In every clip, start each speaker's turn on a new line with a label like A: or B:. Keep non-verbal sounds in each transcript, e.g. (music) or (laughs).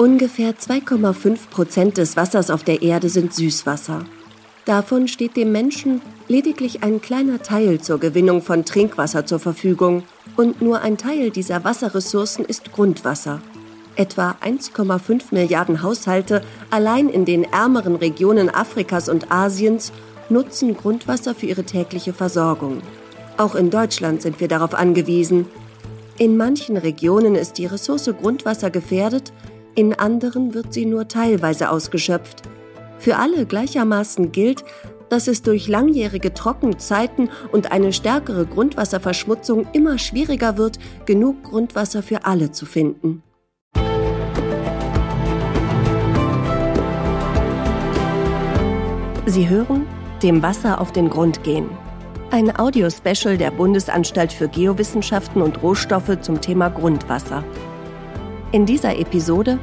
A: Ungefähr 2,5 Prozent des Wassers auf der Erde sind Süßwasser. Davon steht dem Menschen lediglich ein kleiner Teil zur Gewinnung von Trinkwasser zur Verfügung und nur ein Teil dieser Wasserressourcen ist Grundwasser. Etwa 1,5 Milliarden Haushalte allein in den ärmeren Regionen Afrikas und Asiens nutzen Grundwasser für ihre tägliche Versorgung. Auch in Deutschland sind wir darauf angewiesen. In manchen Regionen ist die Ressource Grundwasser gefährdet, in anderen wird sie nur teilweise ausgeschöpft. Für alle gleichermaßen gilt, dass es durch langjährige Trockenzeiten und eine stärkere Grundwasserverschmutzung immer schwieriger wird, genug Grundwasser für alle zu finden. Sie hören dem Wasser auf den Grund gehen. Ein Audiospecial der Bundesanstalt für Geowissenschaften und Rohstoffe zum Thema Grundwasser. In dieser Episode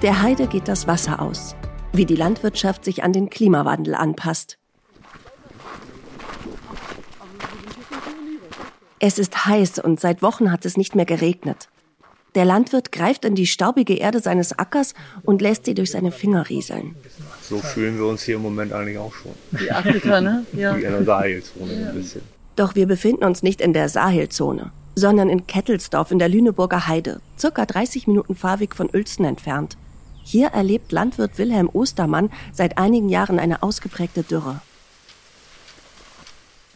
A: Der Heide geht das Wasser aus, wie die Landwirtschaft sich an den Klimawandel anpasst. Es ist heiß und seit Wochen hat es nicht mehr geregnet. Der Landwirt greift in die staubige Erde seines Ackers und lässt sie durch seine Finger rieseln.
B: So fühlen wir uns hier im Moment eigentlich auch schon.
C: Die Afrika, ne? (laughs)
B: Ja. Wie in der Sahelzone ja. ein bisschen.
A: Doch wir befinden uns nicht in der Sahelzone, sondern in Kettelsdorf in der Lüneburger Heide, circa 30 Minuten Fahrweg von Uelzen entfernt. Hier erlebt Landwirt Wilhelm Ostermann seit einigen Jahren eine ausgeprägte Dürre.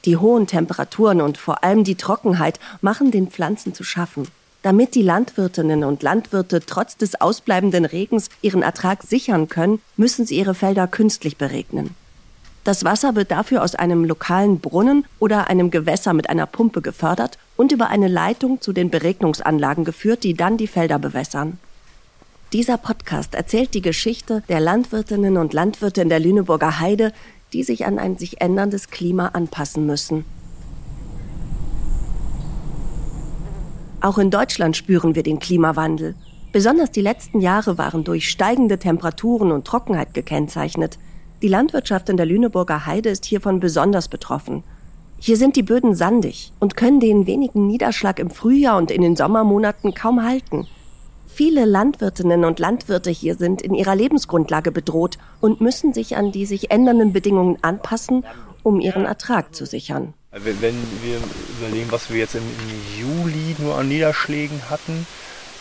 A: Die hohen Temperaturen und vor allem die Trockenheit machen den Pflanzen zu schaffen. Damit die Landwirtinnen und Landwirte trotz des ausbleibenden Regens ihren Ertrag sichern können, müssen sie ihre Felder künstlich beregnen. Das Wasser wird dafür aus einem lokalen Brunnen oder einem Gewässer mit einer Pumpe gefördert und über eine Leitung zu den Beregnungsanlagen geführt, die dann die Felder bewässern. Dieser Podcast erzählt die Geschichte der Landwirtinnen und Landwirte in der Lüneburger Heide, die sich an ein sich änderndes Klima anpassen müssen. Auch in Deutschland spüren wir den Klimawandel. Besonders die letzten Jahre waren durch steigende Temperaturen und Trockenheit gekennzeichnet. Die Landwirtschaft in der Lüneburger Heide ist hiervon besonders betroffen. Hier sind die Böden sandig und können den wenigen Niederschlag im Frühjahr und in den Sommermonaten kaum halten. Viele Landwirtinnen und Landwirte hier sind in ihrer Lebensgrundlage bedroht und müssen sich an die sich ändernden Bedingungen anpassen, um ihren Ertrag zu sichern.
B: Wenn wir überlegen, was wir jetzt im, Juli nur an Niederschlägen hatten,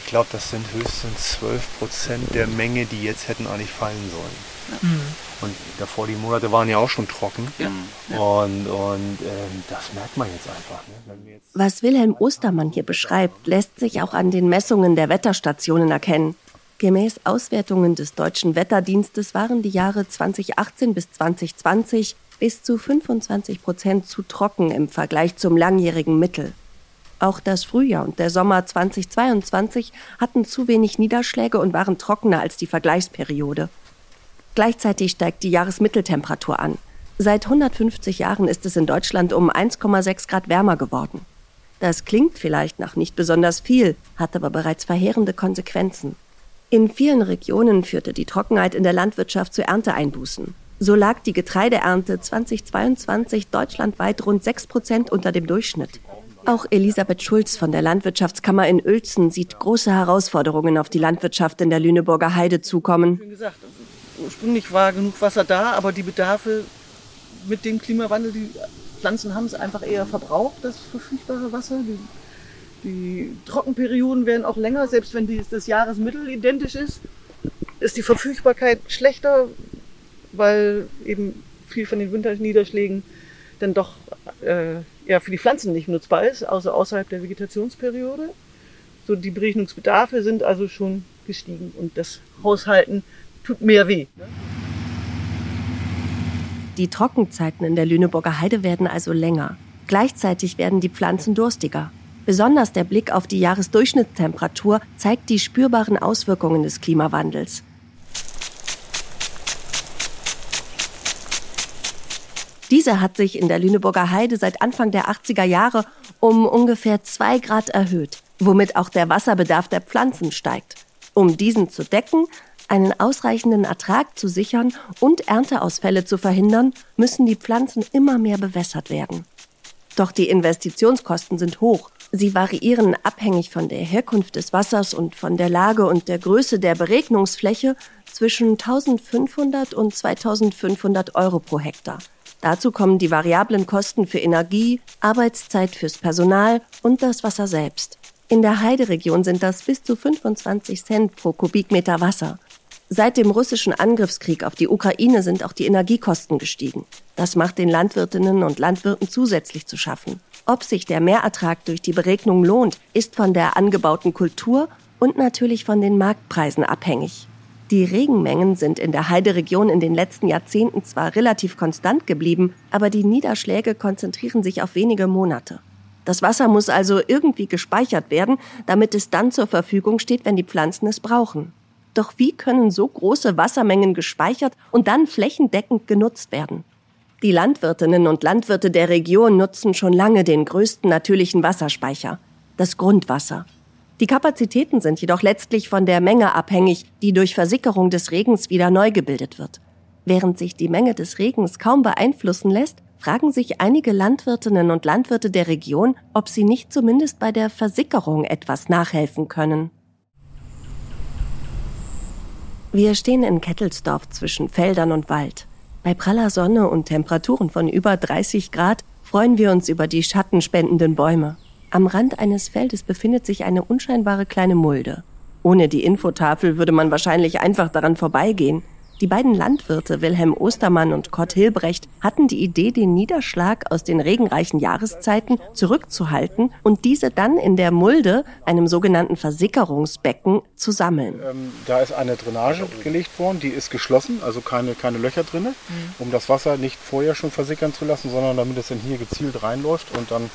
B: ich glaube, das sind höchstens 12 Prozent der Menge, die jetzt hätten eigentlich fallen sollen. Ja. Mhm. Und davor die Monate waren ja auch schon trocken. Ja. Und, und ähm, das merkt man jetzt einfach.
A: Ne? Jetzt Was Wilhelm Ostermann hier beschreibt, lässt sich auch an den Messungen der Wetterstationen erkennen. Gemäß Auswertungen des Deutschen Wetterdienstes waren die Jahre 2018 bis 2020 bis zu 25 Prozent zu trocken im Vergleich zum langjährigen Mittel. Auch das Frühjahr und der Sommer 2022 hatten zu wenig Niederschläge und waren trockener als die Vergleichsperiode. Gleichzeitig steigt die Jahresmitteltemperatur an. Seit 150 Jahren ist es in Deutschland um 1,6 Grad wärmer geworden. Das klingt vielleicht nach nicht besonders viel, hat aber bereits verheerende Konsequenzen. In vielen Regionen führte die Trockenheit in der Landwirtschaft zu Ernteeinbußen. So lag die Getreideernte 2022 deutschlandweit rund 6 Prozent unter dem Durchschnitt. Auch Elisabeth Schulz von der Landwirtschaftskammer in Uelzen sieht große Herausforderungen auf die Landwirtschaft in der Lüneburger Heide zukommen.
C: Gesagt, ursprünglich war genug Wasser da, aber die Bedarfe mit dem Klimawandel, die Pflanzen haben es einfach eher verbraucht, das verfügbare Wasser. Die, die Trockenperioden werden auch länger, selbst wenn die, das Jahresmittel identisch ist, ist die Verfügbarkeit schlechter, weil eben viel von den Winterniederschlägen dann doch äh, ja, für die Pflanzen nicht nutzbar ist, außer außerhalb der Vegetationsperiode. So die Berechnungsbedarfe sind also schon gestiegen und das Haushalten tut mehr weh.
A: Die Trockenzeiten in der Lüneburger Heide werden also länger. Gleichzeitig werden die Pflanzen durstiger. Besonders der Blick auf die Jahresdurchschnittstemperatur zeigt die spürbaren Auswirkungen des Klimawandels. Diese hat sich in der Lüneburger Heide seit Anfang der 80er Jahre um ungefähr zwei Grad erhöht, womit auch der Wasserbedarf der Pflanzen steigt. Um diesen zu decken, einen ausreichenden Ertrag zu sichern und Ernteausfälle zu verhindern, müssen die Pflanzen immer mehr bewässert werden. Doch die Investitionskosten sind hoch Sie variieren abhängig von der Herkunft des Wassers und von der Lage und der Größe der Beregnungsfläche zwischen 1500 und 2500 Euro pro Hektar. Dazu kommen die variablen Kosten für Energie, Arbeitszeit fürs Personal und das Wasser selbst. In der Heideregion sind das bis zu 25 Cent pro Kubikmeter Wasser. Seit dem russischen Angriffskrieg auf die Ukraine sind auch die Energiekosten gestiegen. Das macht den Landwirtinnen und Landwirten zusätzlich zu schaffen. Ob sich der Mehrertrag durch die Beregnung lohnt, ist von der angebauten Kultur und natürlich von den Marktpreisen abhängig. Die Regenmengen sind in der Heideregion in den letzten Jahrzehnten zwar relativ konstant geblieben, aber die Niederschläge konzentrieren sich auf wenige Monate. Das Wasser muss also irgendwie gespeichert werden, damit es dann zur Verfügung steht, wenn die Pflanzen es brauchen. Doch wie können so große Wassermengen gespeichert und dann flächendeckend genutzt werden? Die Landwirtinnen und Landwirte der Region nutzen schon lange den größten natürlichen Wasserspeicher, das Grundwasser. Die Kapazitäten sind jedoch letztlich von der Menge abhängig, die durch Versickerung des Regens wieder neu gebildet wird. Während sich die Menge des Regens kaum beeinflussen lässt, fragen sich einige Landwirtinnen und Landwirte der Region, ob sie nicht zumindest bei der Versickerung etwas nachhelfen können. Wir stehen in Kettelsdorf zwischen Feldern und Wald. Bei praller Sonne und Temperaturen von über 30 Grad freuen wir uns über die schattenspendenden Bäume. Am Rand eines Feldes befindet sich eine unscheinbare kleine Mulde. Ohne die Infotafel würde man wahrscheinlich einfach daran vorbeigehen. Die beiden Landwirte Wilhelm Ostermann und Kurt Hilbrecht hatten die Idee, den Niederschlag aus den regenreichen Jahreszeiten zurückzuhalten und diese dann in der Mulde, einem sogenannten Versickerungsbecken, zu sammeln.
B: Ähm, da ist eine Drainage gelegt worden, die ist geschlossen, also keine, keine Löcher drin, mhm. um das Wasser nicht vorher schon versickern zu lassen, sondern damit es dann hier gezielt reinläuft und dann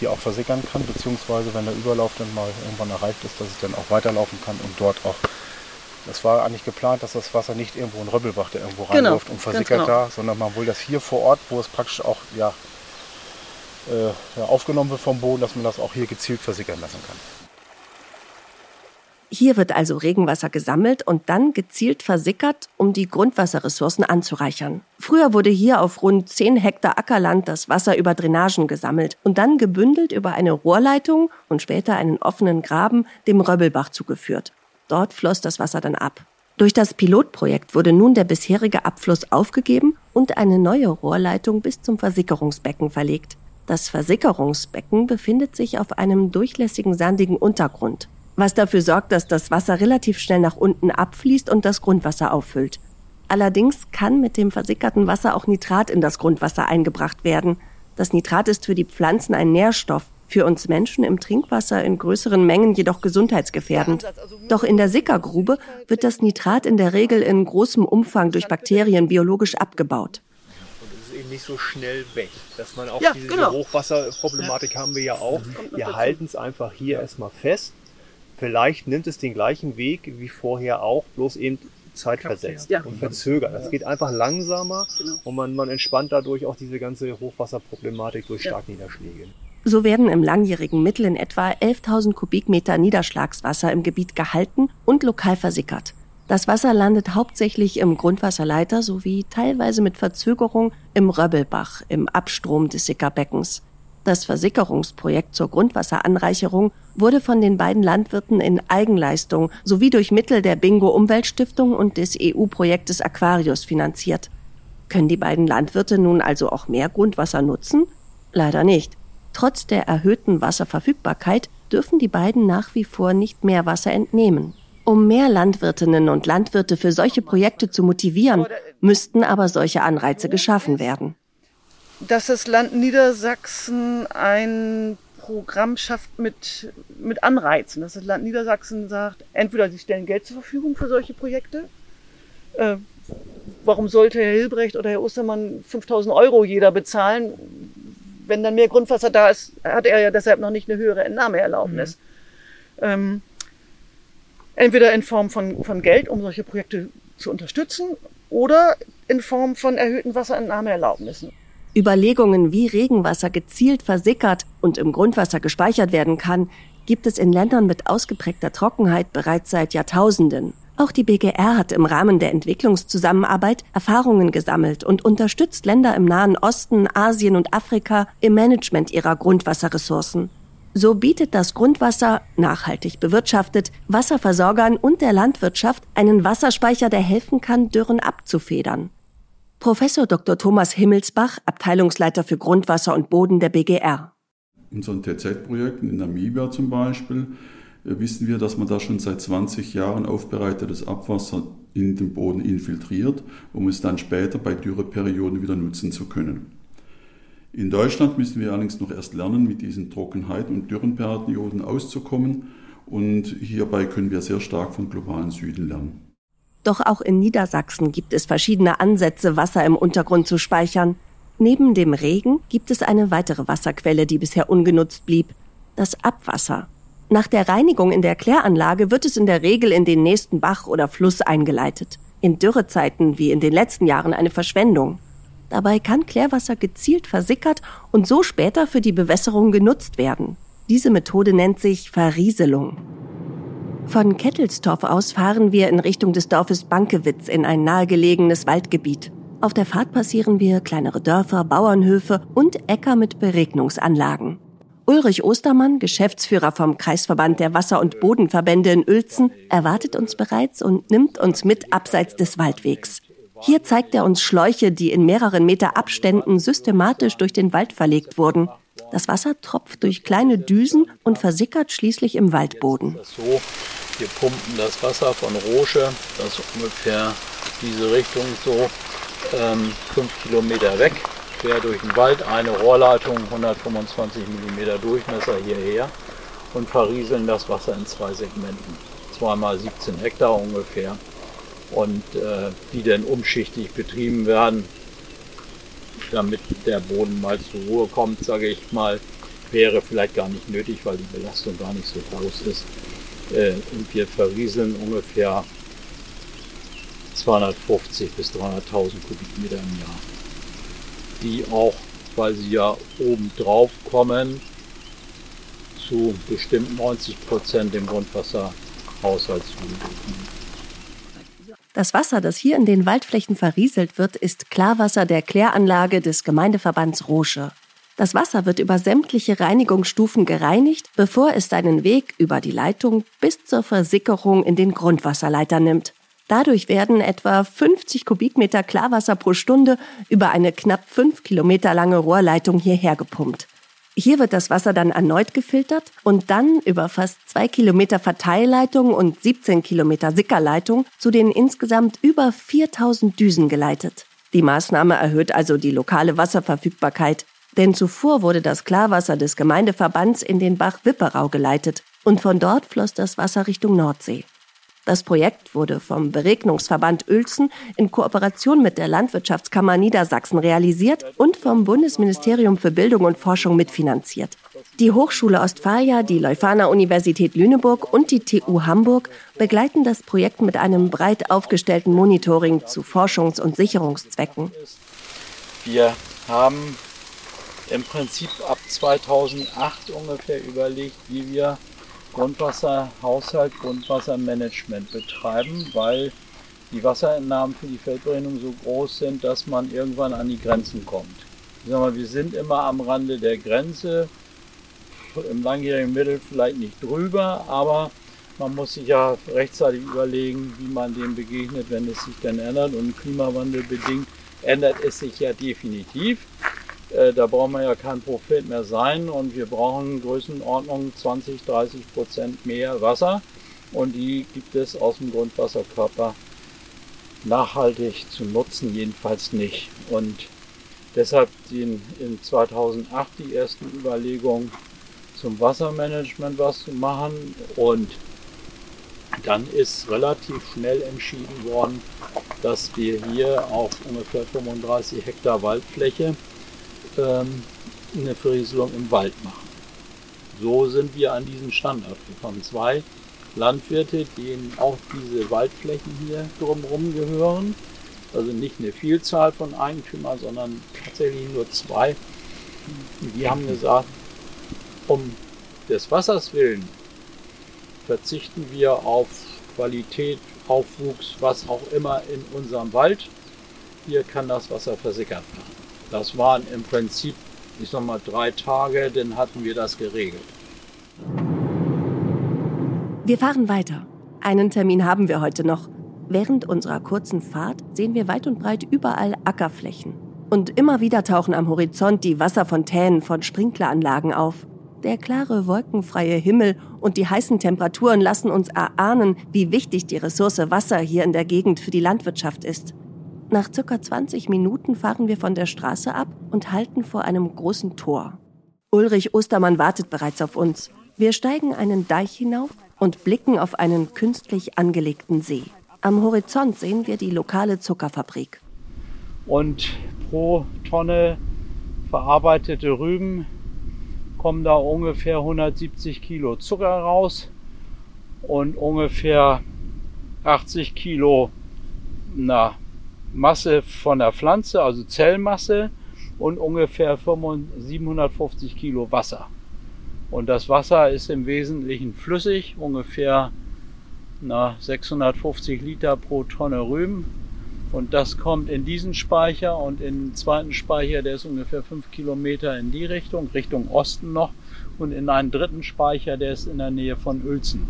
B: hier auch versickern kann, beziehungsweise wenn der Überlauf dann mal irgendwann erreicht ist, dass es dann auch weiterlaufen kann und dort auch das war eigentlich geplant, dass das Wasser nicht irgendwo in Röbbelbach da irgendwo genau, reinläuft und versickert genau. da, sondern man will das hier vor Ort, wo es praktisch auch ja, äh, ja, aufgenommen wird vom Boden, dass man das auch hier gezielt versickern lassen kann.
A: Hier wird also Regenwasser gesammelt und dann gezielt versickert, um die Grundwasserressourcen anzureichern. Früher wurde hier auf rund 10 Hektar Ackerland das Wasser über Drainagen gesammelt und dann gebündelt über eine Rohrleitung und später einen offenen Graben dem Röbbelbach zugeführt. Dort floss das Wasser dann ab. Durch das Pilotprojekt wurde nun der bisherige Abfluss aufgegeben und eine neue Rohrleitung bis zum Versickerungsbecken verlegt. Das Versickerungsbecken befindet sich auf einem durchlässigen sandigen Untergrund, was dafür sorgt, dass das Wasser relativ schnell nach unten abfließt und das Grundwasser auffüllt. Allerdings kann mit dem versickerten Wasser auch Nitrat in das Grundwasser eingebracht werden. Das Nitrat ist für die Pflanzen ein Nährstoff, für uns Menschen im Trinkwasser in größeren Mengen jedoch gesundheitsgefährdend. Doch in der Sickergrube wird das Nitrat in der Regel in großem Umfang durch Bakterien biologisch abgebaut.
B: Und es ist eben nicht so schnell weg, dass man auch ja, diese genau. Hochwasserproblematik ja. haben wir ja auch. Wir halten es einfach hier erstmal fest. Vielleicht nimmt es den gleichen Weg wie vorher auch, bloß eben zeitversetzt ja. und verzögert. Das geht einfach langsamer genau. und man, man entspannt dadurch auch diese ganze Hochwasserproblematik durch Starkniederschläge.
A: So werden im langjährigen Mittel in etwa 11.000 Kubikmeter Niederschlagswasser im Gebiet gehalten und lokal versickert. Das Wasser landet hauptsächlich im Grundwasserleiter sowie teilweise mit Verzögerung im Röbbelbach im Abstrom des Sickerbeckens. Das Versickerungsprojekt zur Grundwasseranreicherung wurde von den beiden Landwirten in Eigenleistung sowie durch Mittel der Bingo Umweltstiftung und des EU-Projektes Aquarius finanziert. Können die beiden Landwirte nun also auch mehr Grundwasser nutzen? Leider nicht. Trotz der erhöhten Wasserverfügbarkeit dürfen die beiden nach wie vor nicht mehr Wasser entnehmen. Um mehr Landwirtinnen und Landwirte für solche Projekte zu motivieren, müssten aber solche Anreize geschaffen werden.
C: Dass das Land Niedersachsen ein Programm schafft mit, mit Anreizen, dass das Land Niedersachsen sagt, entweder sie stellen Geld zur Verfügung für solche Projekte. Äh, warum sollte Herr Hilbrecht oder Herr Ostermann 5000 Euro jeder bezahlen? Wenn dann mehr Grundwasser da ist, hat er ja deshalb noch nicht eine höhere Entnahmeerlaubnis. Mhm. Ähm, entweder in Form von, von Geld, um solche Projekte zu unterstützen, oder in Form von erhöhten Wasserentnahmeerlaubnissen.
A: Überlegungen, wie Regenwasser gezielt versickert und im Grundwasser gespeichert werden kann, gibt es in Ländern mit ausgeprägter Trockenheit bereits seit Jahrtausenden. Auch die BGR hat im Rahmen der Entwicklungszusammenarbeit Erfahrungen gesammelt und unterstützt Länder im Nahen Osten, Asien und Afrika im Management ihrer Grundwasserressourcen. So bietet das Grundwasser, nachhaltig bewirtschaftet, Wasserversorgern und der Landwirtschaft einen Wasserspeicher, der helfen kann, Dürren abzufedern. Professor Dr. Thomas Himmelsbach, Abteilungsleiter für Grundwasser und Boden der BGR.
D: In unseren TZ-Projekten in Namibia zum Beispiel wissen wir, dass man da schon seit 20 Jahren aufbereitetes Abwasser in den Boden infiltriert, um es dann später bei Dürreperioden wieder nutzen zu können. In Deutschland müssen wir allerdings noch erst lernen, mit diesen Trockenheit- und Dürrenperioden auszukommen und hierbei können wir sehr stark vom globalen Süden lernen.
A: Doch auch in Niedersachsen gibt es verschiedene Ansätze, Wasser im Untergrund zu speichern. Neben dem Regen gibt es eine weitere Wasserquelle, die bisher ungenutzt blieb, das Abwasser. Nach der Reinigung in der Kläranlage wird es in der Regel in den nächsten Bach oder Fluss eingeleitet. In Dürrezeiten wie in den letzten Jahren eine Verschwendung. Dabei kann Klärwasser gezielt versickert und so später für die Bewässerung genutzt werden. Diese Methode nennt sich Verrieselung. Von Kettelstorf aus fahren wir in Richtung des Dorfes Bankewitz in ein nahegelegenes Waldgebiet. Auf der Fahrt passieren wir kleinere Dörfer, Bauernhöfe und Äcker mit Beregnungsanlagen. Ulrich Ostermann, Geschäftsführer vom Kreisverband der Wasser- und Bodenverbände in Uelzen, erwartet uns bereits und nimmt uns mit abseits des Waldwegs. Hier zeigt er uns Schläuche, die in mehreren Meter Abständen systematisch durch den Wald verlegt wurden. Das Wasser tropft durch kleine Düsen und versickert schließlich im Waldboden.
E: So, wir pumpen das Wasser von Rosche, das ist ungefähr diese Richtung so, ähm, fünf Kilometer weg, quer durch den Wald, eine Rohrleitung, 125 mm Durchmesser hierher und verrieseln das Wasser in zwei Segmenten. Zweimal 17 Hektar ungefähr und äh, die dann umschichtig betrieben werden, damit der Boden mal zur Ruhe kommt, sage ich mal, wäre vielleicht gar nicht nötig, weil die Belastung gar nicht so groß ist. Äh, und wir verrieseln ungefähr 250 bis 300.000 Kubikmeter im Jahr, die auch, weil sie ja oben drauf kommen, zu bestimmt 90 Prozent dem Grundwasserhaushalt zugefügt
A: das Wasser, das hier in den Waldflächen verrieselt wird, ist Klarwasser der Kläranlage des Gemeindeverbands Rosche. Das Wasser wird über sämtliche Reinigungsstufen gereinigt, bevor es seinen Weg über die Leitung bis zur Versickerung in den Grundwasserleiter nimmt. Dadurch werden etwa 50 Kubikmeter Klarwasser pro Stunde über eine knapp fünf Kilometer lange Rohrleitung hierher gepumpt. Hier wird das Wasser dann erneut gefiltert und dann über fast zwei Kilometer Verteilleitung und 17 Kilometer Sickerleitung zu den insgesamt über 4000 Düsen geleitet. Die Maßnahme erhöht also die lokale Wasserverfügbarkeit, denn zuvor wurde das Klarwasser des Gemeindeverbands in den Bach Wipperau geleitet und von dort floss das Wasser Richtung Nordsee. Das Projekt wurde vom Beregnungsverband Uelzen in Kooperation mit der Landwirtschaftskammer Niedersachsen realisiert und vom Bundesministerium für Bildung und Forschung mitfinanziert. Die Hochschule Ostfalia, die Leuphana Universität Lüneburg und die TU Hamburg begleiten das Projekt mit einem breit aufgestellten Monitoring zu Forschungs- und Sicherungszwecken.
E: Wir haben im Prinzip ab 2008 ungefähr überlegt, wie wir Grundwasserhaushalt, Grundwassermanagement betreiben, weil die Wasserentnahmen für die Feldberechnung so groß sind, dass man irgendwann an die Grenzen kommt. Ich sag mal, wir sind immer am Rande der Grenze, im langjährigen Mittel vielleicht nicht drüber, aber man muss sich ja rechtzeitig überlegen, wie man dem begegnet, wenn es sich dann ändert. Und Klimawandel bedingt ändert es sich ja definitiv. Äh, da brauchen wir ja kein Prophet mehr sein und wir brauchen Größenordnung 20, 30 Prozent mehr Wasser und die gibt es aus dem Grundwasserkörper nachhaltig zu nutzen, jedenfalls nicht. Und deshalb sind in 2008 die ersten Überlegungen zum Wassermanagement was zu machen und dann ist relativ schnell entschieden worden, dass wir hier auf ungefähr 35 Hektar Waldfläche ähm, eine Verrieselung im Wald machen. So sind wir an diesen Standort gekommen. Zwei Landwirte, denen auch diese Waldflächen hier drumherum gehören. Also nicht eine Vielzahl von Eigentümern, sondern tatsächlich nur zwei. Die haben gesagt, um des Wassers willen verzichten wir auf Qualität, Aufwuchs, was auch immer in unserem Wald. Hier kann das Wasser versickert werden. Das waren im Prinzip, ich sag mal, drei Tage, dann hatten wir das geregelt.
A: Wir fahren weiter. Einen Termin haben wir heute noch. Während unserer kurzen Fahrt sehen wir weit und breit überall Ackerflächen. Und immer wieder tauchen am Horizont die Wasserfontänen von Sprinkleranlagen auf. Der klare, wolkenfreie Himmel und die heißen Temperaturen lassen uns erahnen, wie wichtig die Ressource Wasser hier in der Gegend für die Landwirtschaft ist. Nach circa 20 Minuten fahren wir von der Straße ab und halten vor einem großen Tor. Ulrich Ostermann wartet bereits auf uns. Wir steigen einen Deich hinauf und blicken auf einen künstlich angelegten See. Am Horizont sehen wir die lokale Zuckerfabrik.
E: Und pro Tonne verarbeitete Rüben kommen da ungefähr 170 Kilo Zucker raus und ungefähr 80 Kilo na, Masse von der Pflanze, also Zellmasse und ungefähr 750 Kilo Wasser. Und das Wasser ist im Wesentlichen flüssig, ungefähr na, 650 Liter pro Tonne Rüben. Und das kommt in diesen Speicher und in den zweiten Speicher, der ist ungefähr 5 Kilometer in die Richtung, Richtung Osten noch. Und in einen dritten Speicher, der ist in der Nähe von Uelzen.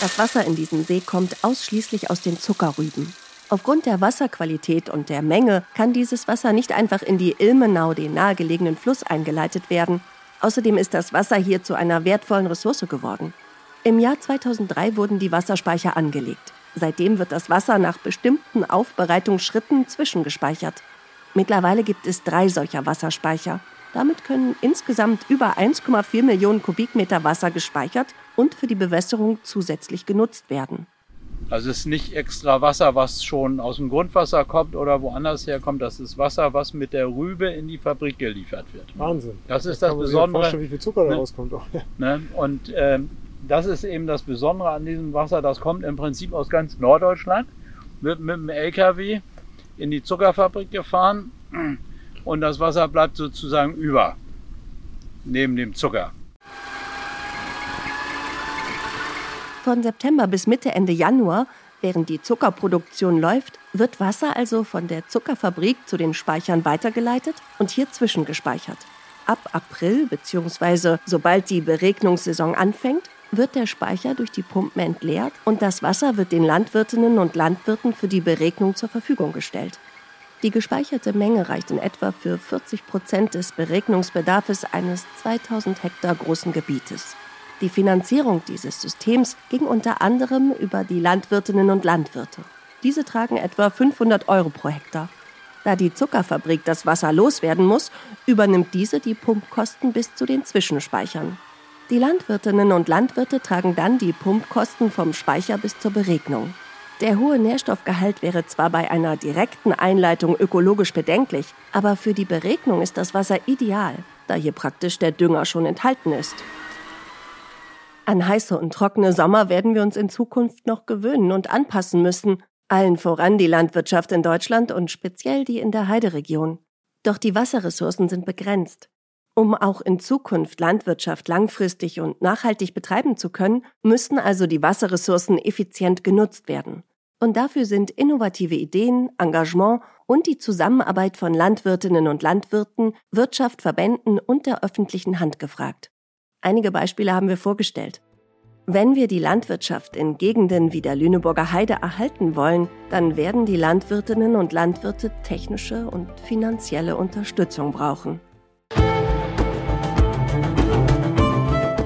A: Das Wasser in diesem See kommt ausschließlich aus den Zuckerrüben. Aufgrund der Wasserqualität und der Menge kann dieses Wasser nicht einfach in die Ilmenau, den nahegelegenen Fluss, eingeleitet werden. Außerdem ist das Wasser hier zu einer wertvollen Ressource geworden. Im Jahr 2003 wurden die Wasserspeicher angelegt. Seitdem wird das Wasser nach bestimmten Aufbereitungsschritten zwischengespeichert. Mittlerweile gibt es drei solcher Wasserspeicher. Damit können insgesamt über 1,4 Millionen Kubikmeter Wasser gespeichert und für die Bewässerung zusätzlich genutzt werden.
E: Also es ist nicht extra Wasser, was schon aus dem Grundwasser kommt oder woanders herkommt. Das ist Wasser, was mit der Rübe in die Fabrik geliefert wird.
F: Wahnsinn.
E: Das ist das, das Besondere.
F: wie viel Zucker da ne? rauskommt. Auch.
E: Ne? Und ähm, das ist eben das Besondere an diesem Wasser. Das kommt im Prinzip aus ganz Norddeutschland, wird mit dem LKW in die Zuckerfabrik gefahren und das Wasser bleibt sozusagen über neben dem Zucker.
A: Von September bis Mitte, Ende Januar, während die Zuckerproduktion läuft, wird Wasser also von der Zuckerfabrik zu den Speichern weitergeleitet und hier zwischengespeichert. Ab April bzw. sobald die Beregnungssaison anfängt, wird der Speicher durch die Pumpen entleert und das Wasser wird den Landwirtinnen und Landwirten für die Beregnung zur Verfügung gestellt. Die gespeicherte Menge reicht in etwa für 40 Prozent des Beregnungsbedarfs eines 2000 Hektar großen Gebietes. Die Finanzierung dieses Systems ging unter anderem über die Landwirtinnen und Landwirte. Diese tragen etwa 500 Euro pro Hektar. Da die Zuckerfabrik das Wasser loswerden muss, übernimmt diese die Pumpkosten bis zu den Zwischenspeichern. Die Landwirtinnen und Landwirte tragen dann die Pumpkosten vom Speicher bis zur Beregnung. Der hohe Nährstoffgehalt wäre zwar bei einer direkten Einleitung ökologisch bedenklich, aber für die Beregnung ist das Wasser ideal, da hier praktisch der Dünger schon enthalten ist. An heiße und trockene Sommer werden wir uns in Zukunft noch gewöhnen und anpassen müssen, allen voran die Landwirtschaft in Deutschland und speziell die in der Heideregion. Doch die Wasserressourcen sind begrenzt. Um auch in Zukunft Landwirtschaft langfristig und nachhaltig betreiben zu können, müssten also die Wasserressourcen effizient genutzt werden. Und dafür sind innovative Ideen, Engagement und die Zusammenarbeit von Landwirtinnen und Landwirten, Wirtschaft, Verbänden und der öffentlichen Hand gefragt. Einige Beispiele haben wir vorgestellt. Wenn wir die Landwirtschaft in Gegenden wie der Lüneburger Heide erhalten wollen, dann werden die Landwirtinnen und Landwirte technische und finanzielle Unterstützung brauchen.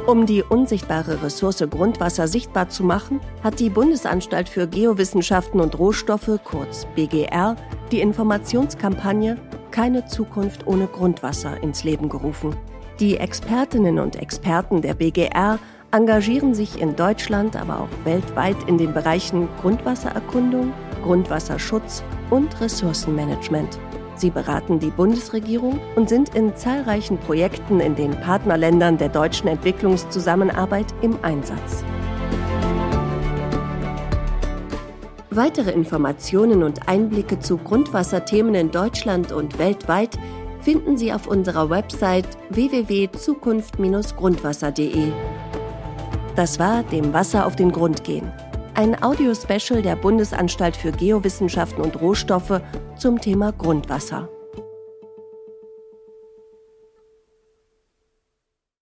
A: Um die unsichtbare Ressource Grundwasser sichtbar zu machen, hat die Bundesanstalt für Geowissenschaften und Rohstoffe, kurz BGR, die Informationskampagne Keine Zukunft ohne Grundwasser ins Leben gerufen. Die Expertinnen und Experten der BGR engagieren sich in Deutschland, aber auch weltweit in den Bereichen Grundwassererkundung, Grundwasserschutz und Ressourcenmanagement. Sie beraten die Bundesregierung und sind in zahlreichen Projekten in den Partnerländern der deutschen Entwicklungszusammenarbeit im Einsatz. Weitere Informationen und Einblicke zu Grundwasserthemen in Deutschland und weltweit finden Sie auf unserer Website www.zukunft-grundwasser.de. Das war Dem Wasser auf den Grund gehen. Ein Audiospecial der Bundesanstalt für Geowissenschaften und Rohstoffe zum Thema Grundwasser.